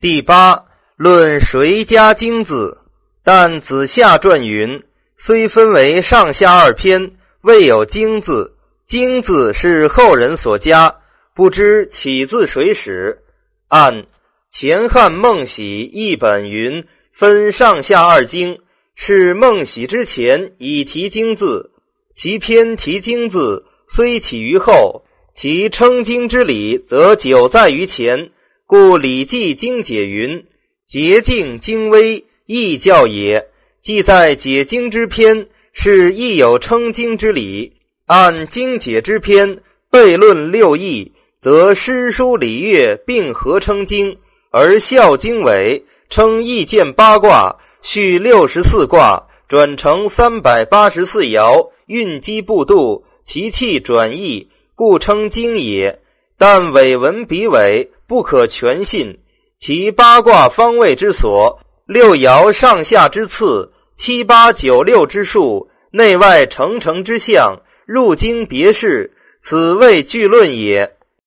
第八论谁家经字，但子夏传云：虽分为上下二篇，未有经字。经字是后人所加，不知起自谁始。按前汉孟喜一本云分上下二经，是孟喜之前已提经字。其篇提经字虽起于后，其称经之理则久在于前。故《礼记》经解云：“洁净精微，易教也。”记在解经之篇，是亦有称经之理。按经解之篇，悖论六艺，则诗书礼乐并合称经，而孝经纬称易见八卦，续六十四卦，转成三百八十四爻，运机不度，其气转易，故称经也。但伪文比尾。不可全信，其八卦方位之所，六爻上下之次，七八九六之数，内外成成之象，入经别事，此谓具论也。